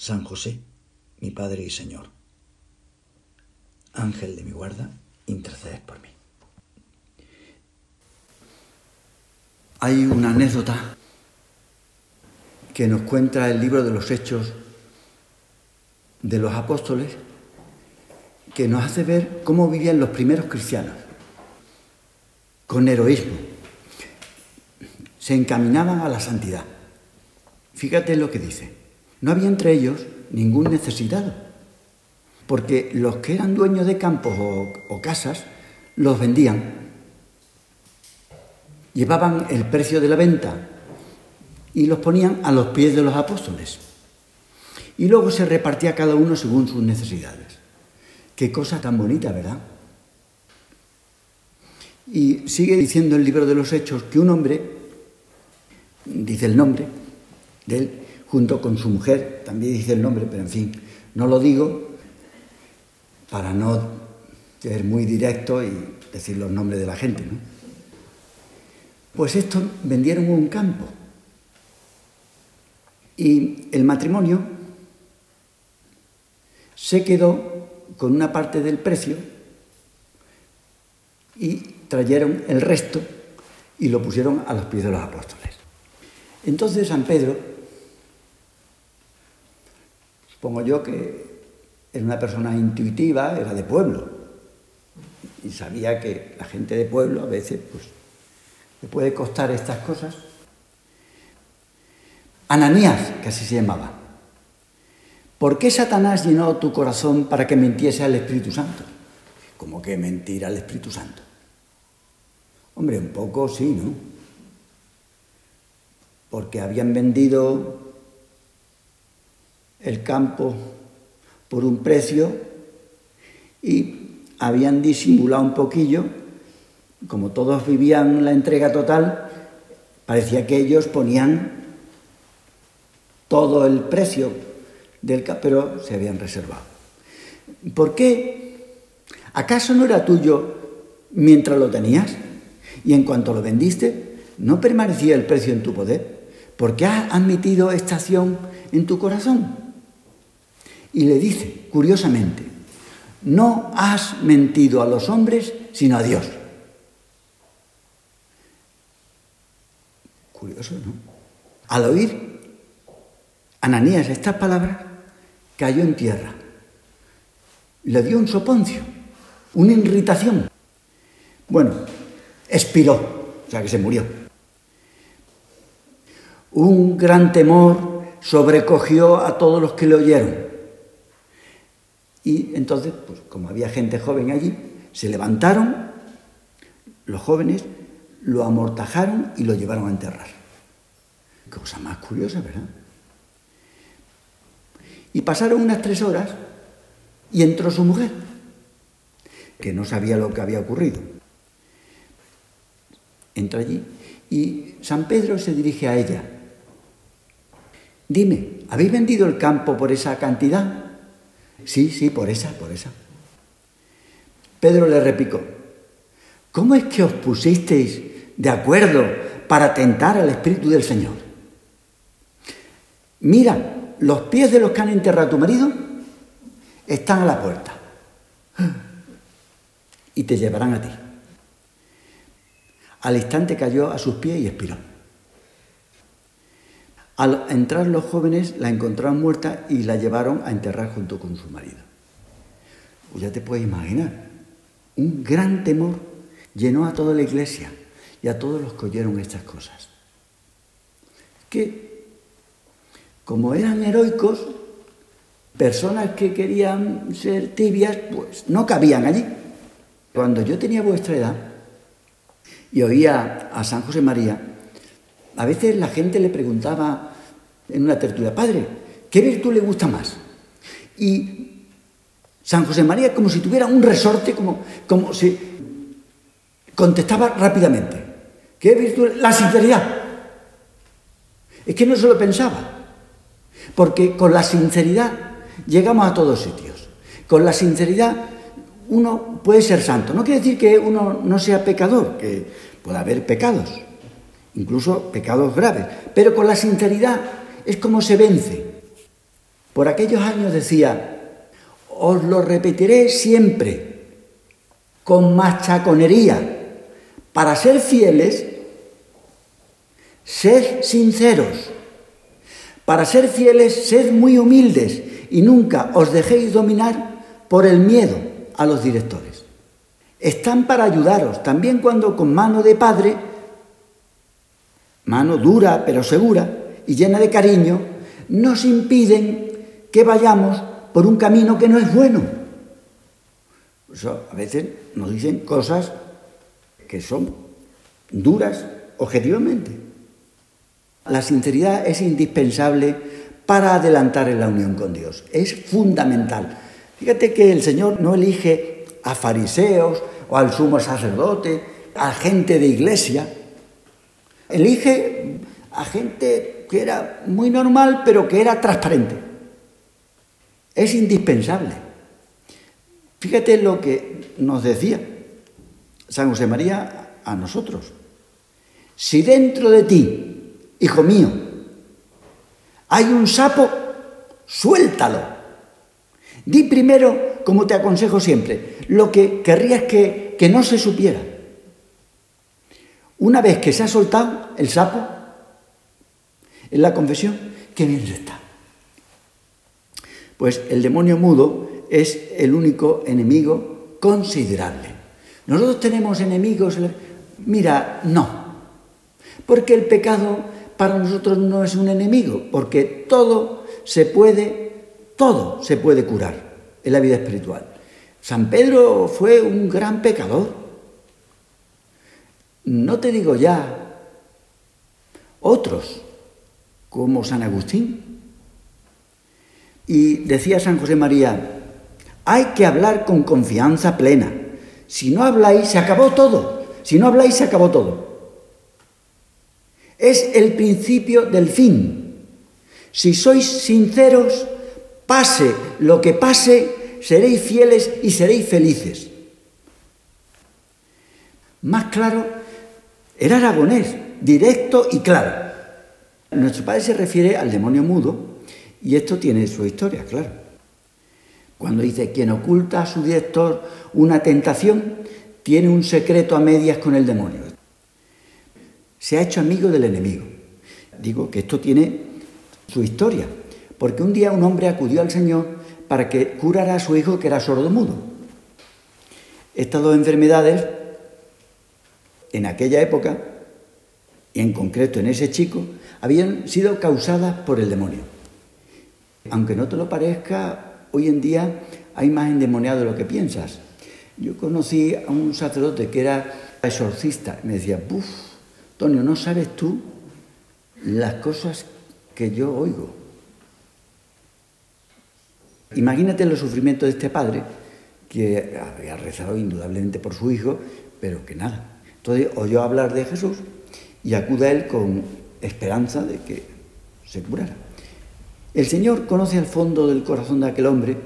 San José, mi Padre y Señor, Ángel de mi guarda, intercedes por mí. Hay una anécdota que nos cuenta el libro de los Hechos de los Apóstoles que nos hace ver cómo vivían los primeros cristianos, con heroísmo. Se encaminaban a la santidad. Fíjate lo que dice. No había entre ellos ningún necesitado, porque los que eran dueños de campos o, casas los vendían. Llevaban el precio de la venta y los ponían a los pies de los apóstoles. Y luego se repartía cada uno según sus necesidades. Qué cosa tan bonita, ¿verdad? Y sigue diciendo el libro de los Hechos que un hombre, dice el nombre de él, junto con su mujer, también dice el nombre, pero en fin, no lo digo para no ser muy directo y decir los nombres de la gente, ¿no? Pues estos vendieron un campo y el matrimonio se quedó con una parte del precio y trajeron el resto y lo pusieron a los pies de los apóstoles. Entonces San Pedro, supongo yo que era una persona intuitiva, era de pueblo, y sabía que la gente de pueblo a veces pues, le puede costar estas cosas. Ananías, que se llamaba, ¿Por qué Satanás llenó tu corazón para que mintiese al Espíritu Santo? ¿Cómo que mentir al Espíritu Santo? Hombre, un poco sí, ¿no? Porque habían vendido el campo por un precio y habían disimulado un poquillo, como todos vivían la entrega total, parecía que ellos ponían todo el precio del pero se habían reservado. ¿Por qué? ¿Acaso no era tuyo mientras lo tenías? Y en cuanto lo vendiste, ¿no permanecía el precio en tu poder? ¿Por qué has admitido esta acción en tu corazón? Y le dice, curiosamente, no has mentido a los hombres, sino a Dios. Curioso, ¿no? Al oír Ananías estas palabras, cayó en tierra. Le dio un soponcio, una irritación. Bueno, expiró, o sea que se murió. Un gran temor sobrecogió a todos los que le oyeron. Y entonces, pues como había gente joven allí, se levantaron los jóvenes, lo amortajaron y lo llevaron a enterrar. Cosa más curiosa, ¿verdad? Y pasaron unas tres horas y entró su mujer, que no sabía lo que había ocurrido. Entra allí y San Pedro se dirige a ella. Dime, ¿habéis vendido el campo por esa cantidad? Sí, sí, por esa, por esa. Pedro le replicó, ¿cómo es que os pusisteis de acuerdo para tentar al Espíritu del Señor? Mira, los pies de los que han enterrado a tu marido están a la puerta y te llevarán a ti. Al instante cayó a sus pies y expiró. Al entrar los jóvenes la encontraron muerta y la llevaron a enterrar junto con su marido. Ya te puedes imaginar, un gran temor llenó a toda la iglesia y a todos los que oyeron estas cosas. Que como eran heroicos, personas que querían ser tibias, pues no cabían allí. Cuando yo tenía vuestra edad y oía a San José María, a veces la gente le preguntaba en una tertulia, padre, ¿Qué virtud le gusta más? Y San José María como si tuviera un resorte, como, como si contestaba rápidamente. ¿Qué virtud? La sinceridad. Es que no se lo pensaba. Porque con la sinceridad llegamos a todos sitios. Con la sinceridad uno puede ser santo. No quiere decir que uno no sea pecador, que pueda haber pecados, incluso pecados graves. Pero con la sinceridad es como se vence. Por aquellos años decía, os lo repetiré siempre, con machaconería, para ser fieles, sed sinceros. Para ser fieles, sed muy humildes y nunca os dejéis dominar por el miedo a los directores. Están para ayudaros, también cuando con mano de padre, mano dura pero segura y llena de cariño, nos impiden que vayamos por un camino que no es bueno. a veces nos dicen cosas que son duras objetivamente. La sinceridad es indispensable para adelantar en la unión con Dios. Es fundamental. Fíjate que el Señor no elige a fariseos o al sumo sacerdote, a gente de iglesia. Elige a gente que era muy normal, pero que era transparente. Es indispensable. Fíjate lo que nos decía San José María a nosotros. Si dentro de ti, hijo mío, hay un sapo, suéltalo. Di primero, como te aconsejo siempre, lo que querrías que, que no se supiera. Una vez que se ha soltado el sapo, en la confesión, qué bien está. Pues el demonio mudo es el único enemigo considerable. Nosotros tenemos enemigos. Mira, no. Porque el pecado para nosotros no es un enemigo, porque todo se puede, todo se puede curar en la vida espiritual. San Pedro fue un gran pecador. No te digo ya otros, como San Agustín. Y decía San José María, hay que hablar con confianza plena si no habláis, se acabó todo. Si no habláis, se acabó todo. Es el principio del fin. Si sois sinceros, pase lo que pase, seréis fieles y seréis felices. Más claro, era aragonés, directo y claro. Nuestro padre se refiere al demonio mudo y esto tiene su historia, claro. Cuando dice, quien oculta a su director una tentación, tiene un secreto a medias con el demonio. Se ha hecho amigo del enemigo. Digo que esto tiene su historia, porque un día un hombre acudió al Señor para que curara a su hijo que era sordo-mudo. Estas dos enfermedades, en aquella época, y en concreto en ese chico, habían sido causadas por el demonio. Aunque no te lo parezca, hoy en día hay más endemoniado de lo que piensas. Yo conocí a un sacerdote que era exorcista y me decía, ¡buf! Antonio, no sabes tú las cosas que yo oigo. Imagínate los sufrimientos de este padre que había rezado indudablemente por su hijo, pero que nada. Entonces oyó hablar de Jesús y acude a él con esperanza de que se curara. El Señor conoce al fondo del corazón de aquel hombre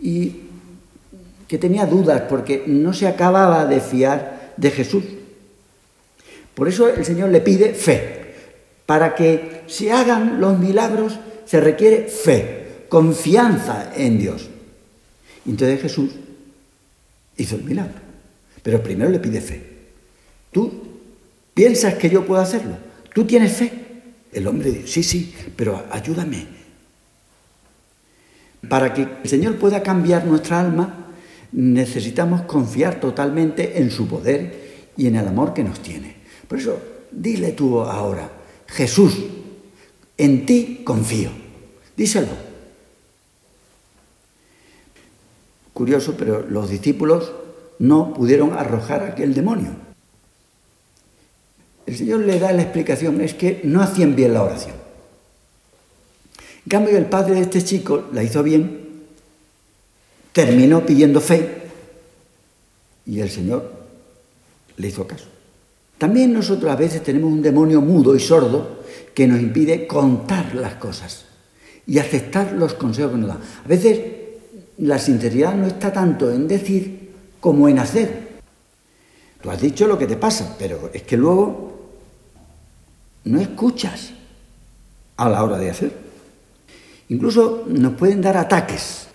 y que tenía dudas porque no se acababa de fiar de Jesús. Por eso el Señor le pide fe. Para que se hagan los milagros se requiere fe, confianza en Dios. Entonces Jesús hizo el milagro. Pero primero le pide fe. ¿Tú piensas que yo puedo hacerlo? ¿Tú tienes fe? El hombre dice, sí, sí, pero ayúdame, para que el Señor pueda cambiar nuestra alma, necesitamos confiar totalmente en su poder y en el amor que nos tiene. Por eso, dile tú ahora, Jesús, en ti confío. Díselo. Curioso, pero los discípulos no pudieron arrojar aquel demonio. El Señor le da la explicación, es que no hacían bien la oración. En cambio, el padre de este chico la hizo bien, terminó pidiendo fe y el Señor le hizo caso. También nosotros a veces tenemos un demonio mudo y sordo que nos impide contar las cosas y aceptar los consejos que nos da. A veces la sinceridad no está tanto en decir como en hacer. Tú has dicho lo que te pasa, pero es que luego no escuchas a la hora de hacer. Incluso nos pueden dar ataques,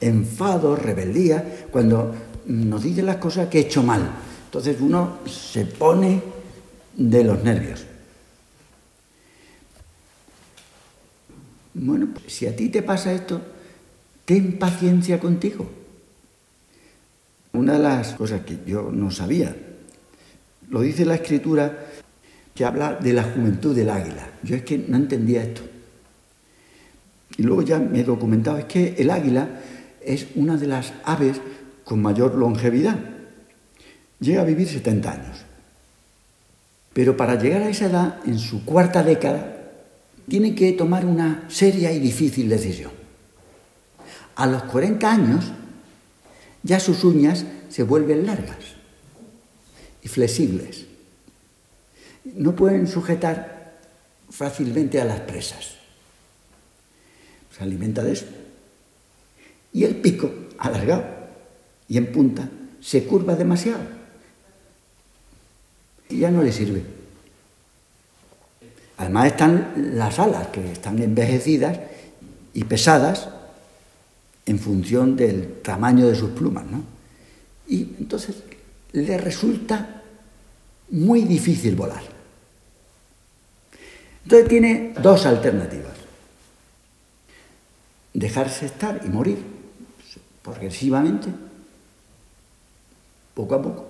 enfado, rebeldía, cuando nos dicen las cosas que he hecho mal. Entonces uno se pone de los nervios. Bueno, pues, si a ti te pasa esto, ten paciencia contigo. Una de las cosas que yo no sabía, lo dice la escritura que habla de la juventud del águila. Yo es que no entendía esto. Y luego ya me he documentado, es que el águila es una de las aves con mayor longevidad. Llega a vivir 70 años. Pero para llegar a esa edad, en su cuarta década, tiene que tomar una seria y difícil decisión. A los 40 años, ya sus uñas se vuelven largas y flexibles. No pueden sujetar fácilmente a las presas. Se alimenta de eso. Y el pico, alargado y en punta, se curva demasiado. Y ya no le sirve. Además están las alas, que están envejecidas y pesadas en función del tamaño de sus plumas, ¿no? Y entonces le resulta muy difícil volar. Entonces tiene dos alternativas. Dejarse estar y morir progresivamente, poco a poco,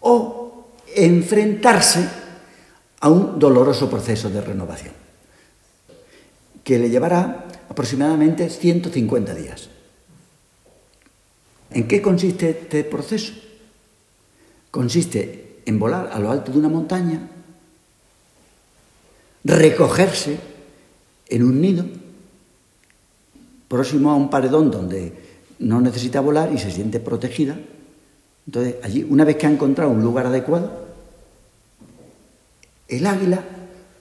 o enfrentarse a un doloroso proceso de renovación, que le llevará aproximadamente 150 días. ¿En qué consiste este proceso? Consiste en volar a lo alto de una montaña, recogerse en un nido, próximo a un paredón donde no necesita volar y se siente protegida. Entonces, allí, una vez que ha encontrado un lugar adecuado, el águila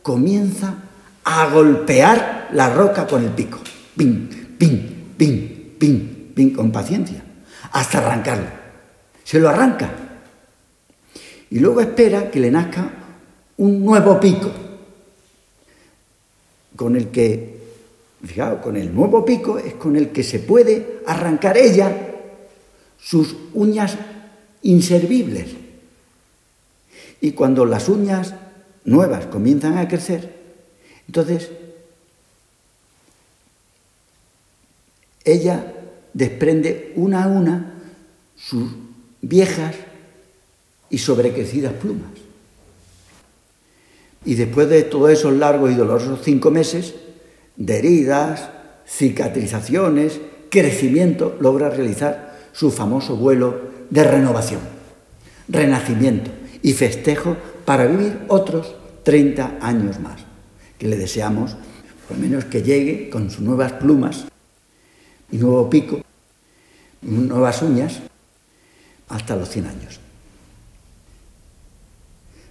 comienza a golpear la roca con el pico. Pin, pin, pin, pin, pin, con paciencia, hasta arrancarlo. Se lo arranca. Y luego espera que le nazca un nuevo pico, con el que, fijaos, con el nuevo pico es con el que se puede arrancar ella sus uñas inservibles. Y cuando las uñas nuevas comienzan a crecer, entonces ella desprende una a una sus viejas y sobrecrecidas plumas. Y después de todos esos largos y dolorosos cinco meses, de heridas, cicatrizaciones, crecimiento, logra realizar su famoso vuelo de renovación, renacimiento y festejo para vivir otros 30 años más, que le deseamos por lo menos que llegue con sus nuevas plumas y nuevo pico, nuevas uñas, hasta los 100 años.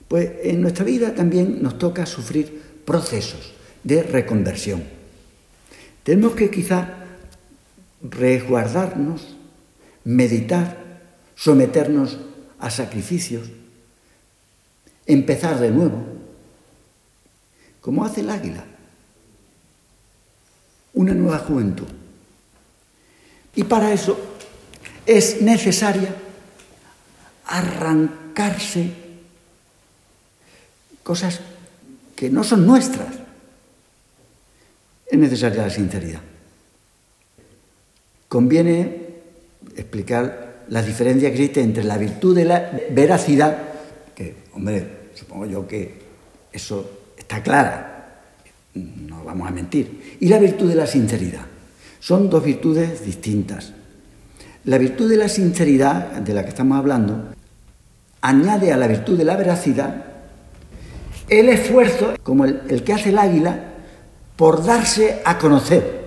Pues en nuestra vida también nos toca sufrir procesos de reconversión. Tenemos que quizá resguardarnos, meditar, someternos a sacrificios, empezar de nuevo, como hace el águila, una nueva juventud. Y para eso es necesaria arrancarse cosas que no son nuestras. Es necesaria la sinceridad. Conviene explicar la diferencia que existe entre la virtud de la veracidad, que, hombre, Supongo yo que eso está clara, no vamos a mentir. Y la virtud de la sinceridad. Son dos virtudes distintas. La virtud de la sinceridad, de la que estamos hablando, añade a la virtud de la veracidad el esfuerzo, como el, que hace el águila, por darse a conocer,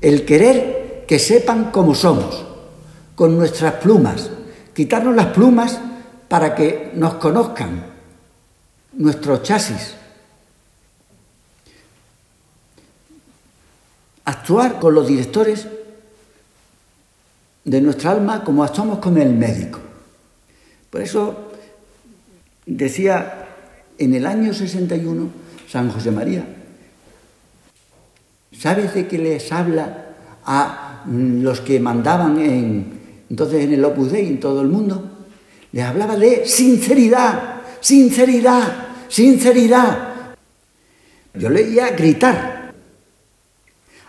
el querer que sepan cómo somos, con nuestras plumas, quitarnos las plumas para que nos conozcan, nuestro chasis. Actuar con los directores de nuestra alma como actuamos con el médico. Por eso decía en el año 61 San José María, ¿sabes de qué les habla a los que mandaban en, entonces en el Opus Dei en todo el mundo? Les hablaba de sinceridad, sinceridad, sinceridad. Yo leía gritar,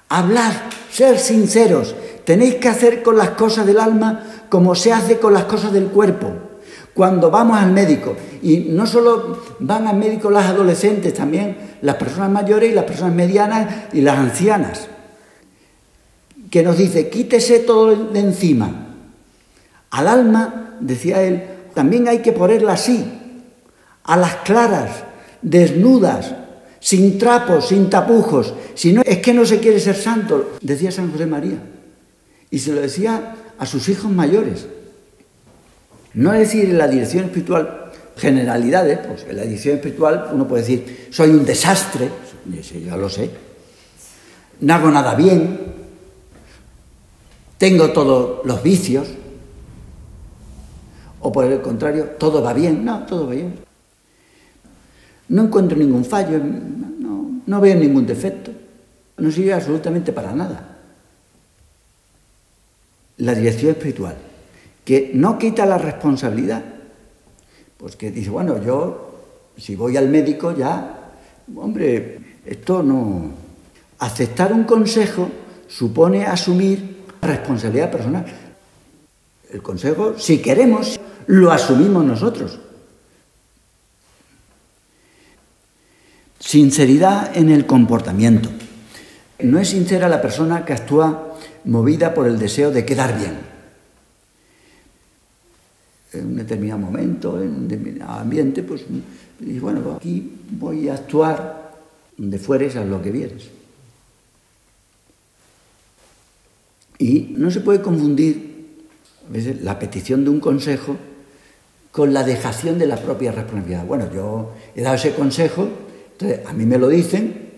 hablar, ser sinceros. Tenéis que hacer con las cosas del alma como se hace con las cosas del cuerpo. Cuando vamos al médico, y no solo van al médico las adolescentes, también las personas mayores y las personas medianas y las ancianas, que nos dice, quítese todo de encima. Al alma, decía él, también hay que ponerla así, a las claras, desnudas, sin trapos, sin tapujos. Si no, es que no se quiere ser santo, decía San José María. Y se lo decía a sus hijos mayores. No decir en la dirección espiritual generalidades, pues en la dirección espiritual uno puede decir, soy un desastre, ya lo sé, no hago nada bien, tengo todos los vicios, o por el contrario, todo va bien, no, todo va bien. No encuentro ningún fallo, no, no veo ningún defecto, no sirve absolutamente para nada. La dirección espiritual que no quita la responsabilidad. Pues que dice, bueno, yo si voy al médico ya, hombre, esto no... Aceptar un consejo supone asumir responsabilidad personal. El consejo, si queremos, lo asumimos nosotros. Sinceridad en el comportamiento. No es sincera la persona que actúa movida por el deseo de quedar bien en un determinado momento, en un determinado ambiente, pues, y bueno, pues aquí voy a actuar donde fueres a lo que vieres. Y no se puede confundir a veces la petición de un consejo con la dejación de la propia responsabilidad. Bueno, yo he dado ese consejo, entonces a mí me lo dicen,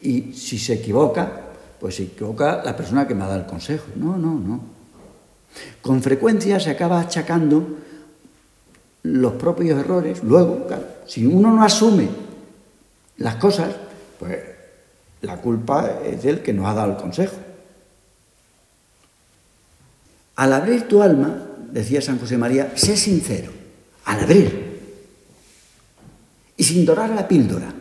y si se equivoca, pues se equivoca la persona que me ha dado el consejo. No, no, no. Con frecuencia se acaba achacando los propios errores. Luego, si uno no asume las cosas, pues la culpa es del que nos ha dado el consejo. Al abrir tu alma, decía San José María, sé sincero, al abrir, y sin dorar la píldora,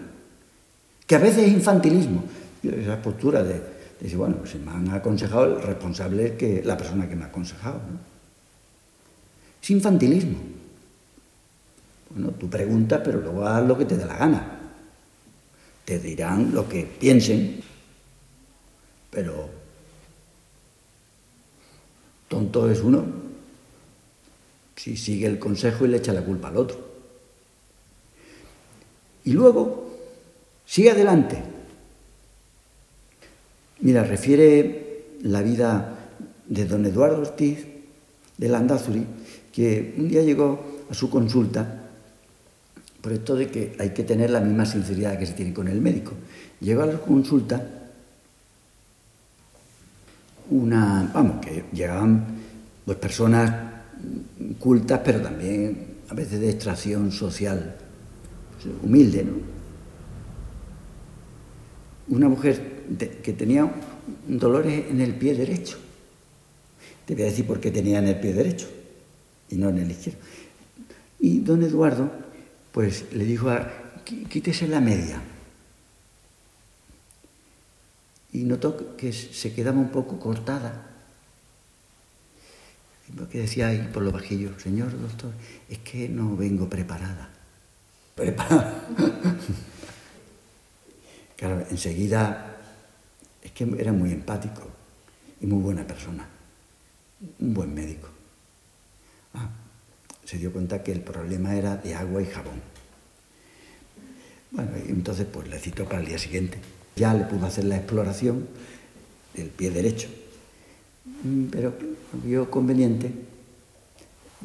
que a veces es infantilismo, esa postura de, Dice, bueno, pues si me han aconsejado, el responsable es que la persona que me ha aconsejado. Es infantilismo. Bueno, tú preguntas, pero luego haz lo que te dé la gana. Te dirán lo que piensen, pero tonto es uno si sigue el consejo y le echa la culpa al otro. Y luego, sigue adelante, Mira, refiere la vida de don Eduardo Ortiz de Landazuri, que un día llegó a su consulta por esto de que hay que tener la misma sinceridad que se tiene con el médico. Llegó a la consulta una, vamos, que llegaban pues, personas cultas, pero también a veces de extracción social, humilde, ¿no? Una mujer que tenía dolores en el pie derecho. Te voy a decir por qué tenía en el pie derecho y no en el izquierdo. Y don Eduardo, pues le dijo, a, quítese la media. Y notó que se quedaba un poco cortada. Que decía ahí por lo bajillo, señor doctor, es que no vengo preparada. Preparada. claro, enseguida es que era muy empático y muy buena persona, un buen médico. Ah, se dio cuenta que el problema era de agua y jabón. Bueno, entonces pues le citó para el día siguiente. Ya le pudo hacer la exploración del pie derecho. Mm, pero vio conveniente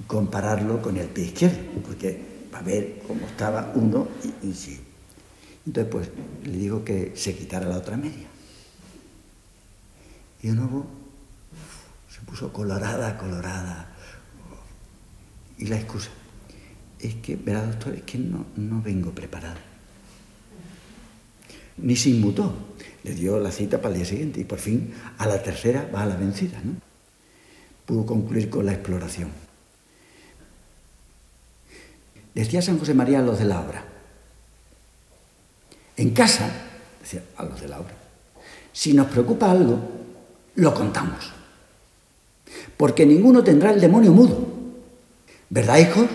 compararlo con el pie izquierdo, porque para ver cómo estaba uno y, sí. Entonces, pues le digo que se quitara la otra media. Y de nuevo se puso colorada, colorada. Y la excusa es que, verá, doctor, es que no, no vengo preparado. Ni se inmutó. Le dio la cita para el día siguiente y por fin a la tercera va a la vencida. ¿no? Pudo concluir con la exploración. Decía San José María a los de la obra. En casa, decía a los de la obra, si nos preocupa algo, lo contamos. Porque ninguno tendrá el demonio mudo. ¿Verdad, hijos?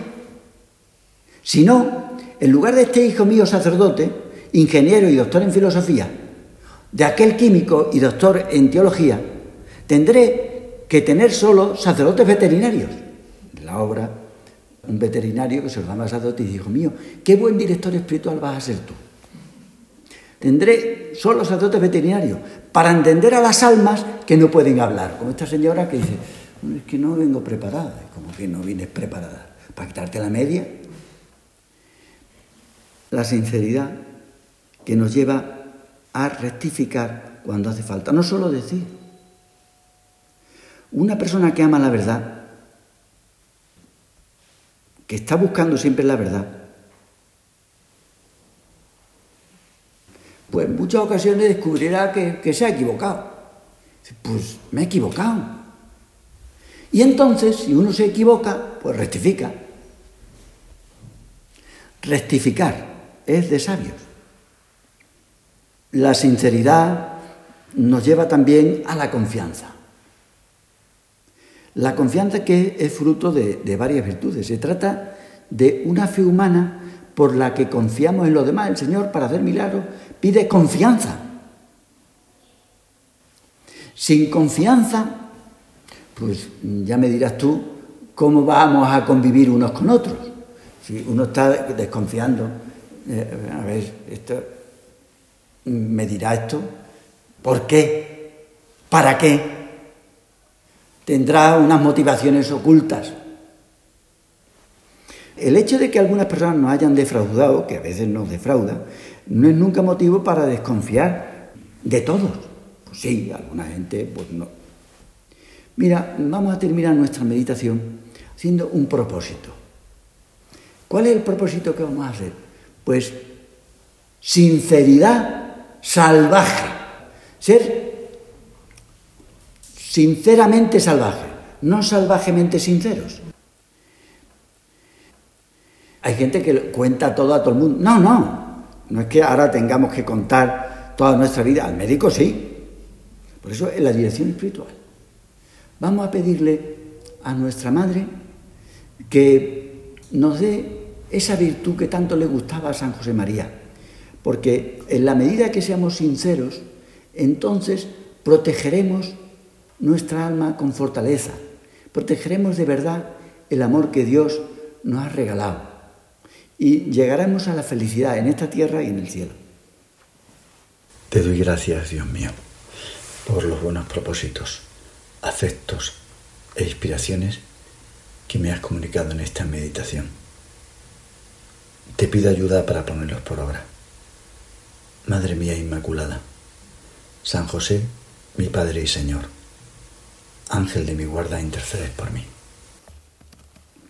Si no, en lugar de este hijo mío sacerdote, ingeniero y doctor en filosofía, de aquel químico y doctor en teología, tendré que tener solo sacerdotes veterinarios. La obra un veterinario que se lo llama sacerdote y dijo, mío, qué buen director espiritual vas a ser tú. Tendré solo sacerdotes veterinarios para entender a las almas que no pueden hablar. Como esta señora que dice, es que no vengo preparada. Como que no vienes preparada? ¿Para quitarte la media? La sinceridad que nos lleva a rectificar cuando hace falta. No solo decir. Una persona que ama la verdad que está buscando siempre la verdad, pues en muchas ocasiones descubrirá que, se ha equivocado. Pues me he equivocado. Y entonces, si uno se equivoca, pues rectifica. Rectificar es de sabios. La sinceridad nos lleva también a la confianza. La confianza que es fruto de, varias virtudes. Se trata de una fe humana por la que confiamos en los demás. El Señor, para hacer milagros, pide confianza. Sin confianza, pues ya me dirás tú cómo vamos a convivir unos con otros. Si uno está desconfiando, eh, a ver, esto, me dirá esto, ¿por qué? ¿Para qué? tendrá unas motivaciones ocultas. El hecho de que algunas personas nos hayan defraudado, que a veces nos defrauda, no es nunca motivo para desconfiar de todos. Pues sí, alguna gente, pues no. Mira, vamos a terminar nuestra meditación haciendo un propósito. ¿Cuál es el propósito que vamos a hacer? Pues sinceridad salvaje. Ser sinceramente salvaje, no salvajemente sinceros. Hay gente que cuenta todo a todo el mundo. No, no. No es que ahora tengamos que contar toda nuestra vida. Al médico sí. Por eso en la dirección espiritual. Vamos a pedirle a nuestra madre que nos dé esa virtud que tanto le gustaba a San José María. Porque en la medida que seamos sinceros, entonces protegeremos nuestra alma con fortaleza. Protegeremos de verdad el amor que Dios nos ha regalado y llegaremos a la felicidad en esta tierra y en el cielo. Te doy gracias, Dios mío, por los buenos propósitos, afectos e inspiraciones que me has comunicado en esta meditación. Te pido ayuda para ponerlos por obra. Madre mía Inmaculada, San José, mi Padre y Señor Ángel de mi guarda, intercedes por mí.